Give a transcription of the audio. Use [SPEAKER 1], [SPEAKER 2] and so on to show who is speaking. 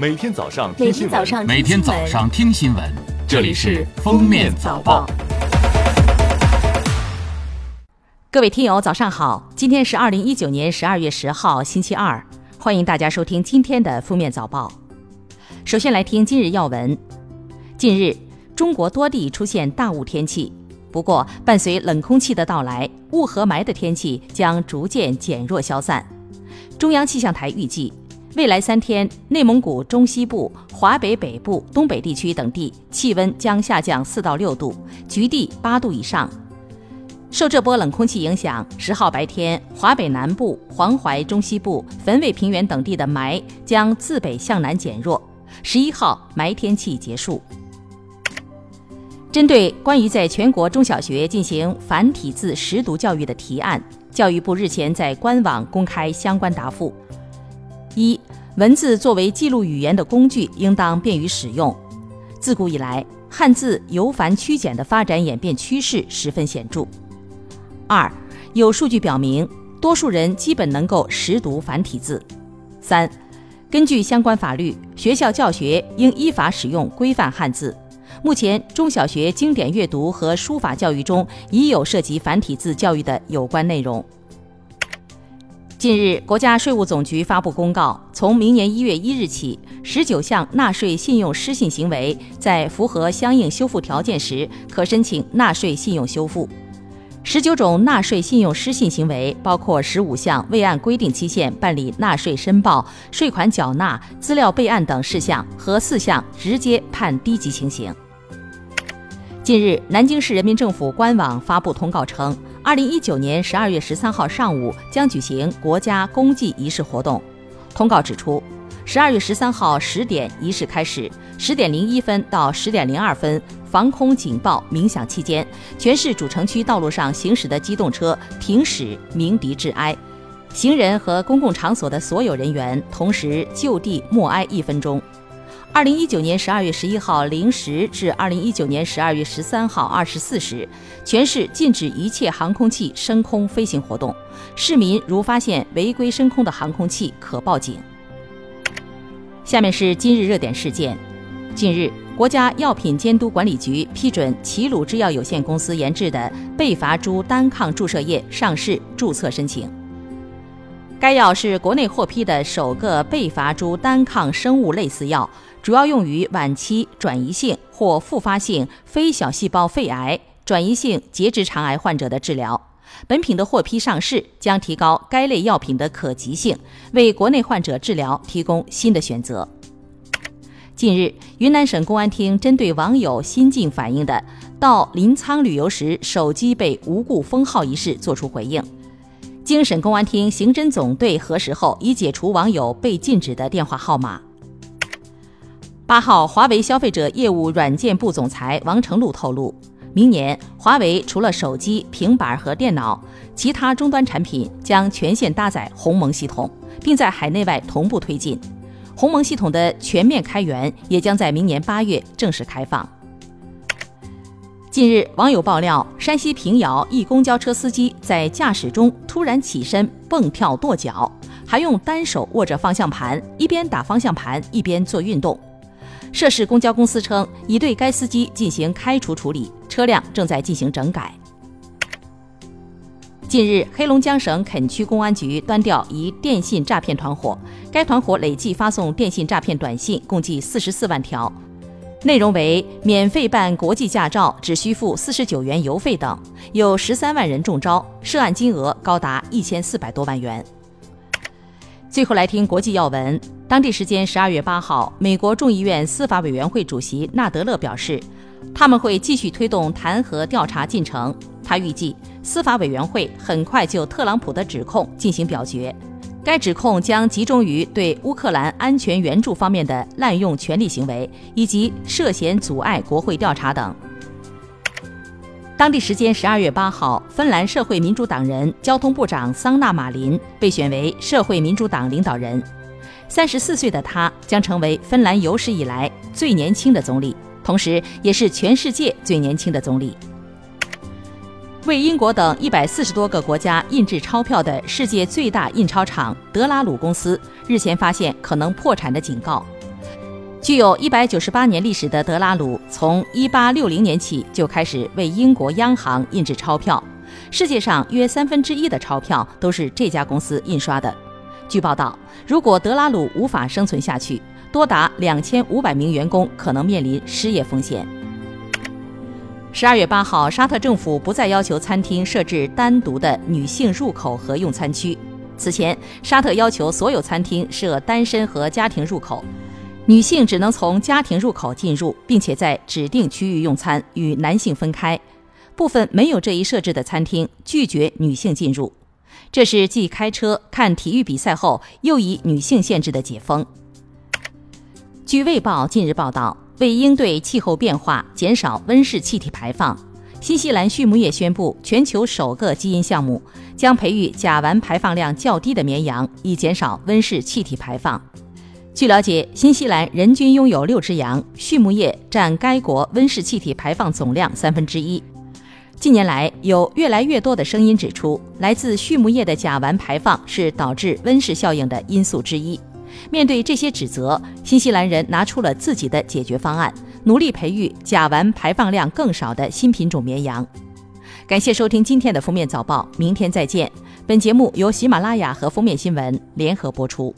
[SPEAKER 1] 每天早上
[SPEAKER 2] 每
[SPEAKER 1] 听新闻，
[SPEAKER 3] 每天早上听新闻，这里是《封面早报》。
[SPEAKER 4] 各位听友，早上好！今天是二零一九年十二月十号，星期二，欢迎大家收听今天的《封面早报》。首先来听今日要闻。近日，中国多地出现大雾天气，不过伴随冷空气的到来，雾和霾的天气将逐渐减弱消散。中央气象台预计，未来三天，内蒙古中西部、华北北部、东北地区等地气温将下降四到六度，局地八度以上。受这波冷空气影响，十号白天，华北南部、黄淮中西部、汾渭平原等地的霾将自北向南减弱。十一号，霾天气结束。针对关于在全国中小学进行繁体字识读教育的提案，教育部日前在官网公开相关答复：一、文字作为记录语言的工具，应当便于使用。自古以来，汉字由繁趋简的发展演变趋势十分显著。二，有数据表明，多数人基本能够识读繁体字。三，根据相关法律，学校教学应依法使用规范汉字。目前，中小学经典阅读和书法教育中已有涉及繁体字教育的有关内容。近日，国家税务总局发布公告，从明年一月一日起，十九项纳税信用失信行为在符合相应修复条件时，可申请纳税信用修复。十九种纳税信用失信行为，包括十五项未按规定期限办理纳税申报、税款缴纳、资料备案等事项和四项直接判低级情形。近日，南京市人民政府官网发布通告称，二零一九年十二月十三号上午将举行国家公祭仪式活动。通告指出，十二月十三号十点仪式开始，十点零一分到十点零二分，防空警报鸣响期间，全市主城区道路上行驶的机动车停驶鸣笛致哀，行人和公共场所的所有人员同时就地默哀一分钟。二零一九年十二月十一号零时至二零一九年十二月十三号二十四时，全市禁止一切航空器升空飞行活动。市民如发现违规升空的航空器，可报警。下面是今日热点事件。近日，国家药品监督管理局批准齐鲁制药有限公司研制的贝伐珠单抗注射液上市注册申请。该药是国内获批的首个贝伐珠单抗生物类似药，主要用于晚期转移性或复发性非小细胞肺癌、转移性结直肠癌患者的治疗。本品的获批上市将提高该类药品的可及性，为国内患者治疗提供新的选择。近日，云南省公安厅针对网友新近反映的到临沧旅游时手机被无故封号一事作出回应。经省公安厅刑侦总队核实后，已解除网友被禁止的电话号码。八号，华为消费者业务软件部总裁王成禄透露，明年华为除了手机、平板和电脑，其他终端产品将全线搭载鸿蒙系统，并在海内外同步推进。鸿蒙系统的全面开源也将在明年八月正式开放。近日，网友爆料，山西平遥一公交车司机在驾驶中突然起身蹦跳跺脚，还用单手握着方向盘，一边打方向盘一边做运动。涉事公交公司称已对该司机进行开除处理，车辆正在进行整改。近日，黑龙江省垦区公安局端掉一电信诈骗团伙，该团伙累计发送电信诈骗短信共计四十四万条。内容为免费办国际驾照，只需付四十九元邮费等，有十三万人中招，涉案金额高达一千四百多万元。最后来听国际要闻，当地时间十二月八号，美国众议院司法委员会主席纳德勒表示，他们会继续推动弹劾调查进程。他预计司法委员会很快就特朗普的指控进行表决。该指控将集中于对乌克兰安全援助方面的滥用权力行为，以及涉嫌阻碍国会调查等。当地时间十二月八号，芬兰社会民主党人交通部长桑纳马林被选为社会民主党领导人。三十四岁的他将成为芬兰有史以来最年轻的总理，同时也是全世界最年轻的总理。为英国等一百四十多个国家印制钞票的世界最大印钞厂德拉鲁公司日前发现可能破产的警告。具有一百九十八年历史的德拉鲁，从一八六零年起就开始为英国央行印制钞票。世界上约三分之一的钞票都是这家公司印刷的。据报道，如果德拉鲁无法生存下去，多达两千五百名员工可能面临失业风险。十二月八号，沙特政府不再要求餐厅设置单独的女性入口和用餐区。此前，沙特要求所有餐厅设单身和家庭入口。女性只能从家庭入口进入，并且在指定区域用餐，与男性分开。部分没有这一设置的餐厅拒绝女性进入。这是继开车、看体育比赛后又以女性限制的解封。据《卫报》近日报道，为应对气候变化、减少温室气体排放，新西兰畜牧业宣布，全球首个基因项目将培育甲烷排放量较低的绵羊，以减少温室气体排放。据了解，新西兰人均拥有六只羊，畜牧业占该国温室气体排放总量三分之一。近年来，有越来越多的声音指出，来自畜牧业的甲烷排放是导致温室效应的因素之一。面对这些指责，新西兰人拿出了自己的解决方案，努力培育甲烷排放量更少的新品种绵羊。感谢收听今天的封面早报，明天再见。本节目由喜马拉雅和封面新闻联合播出。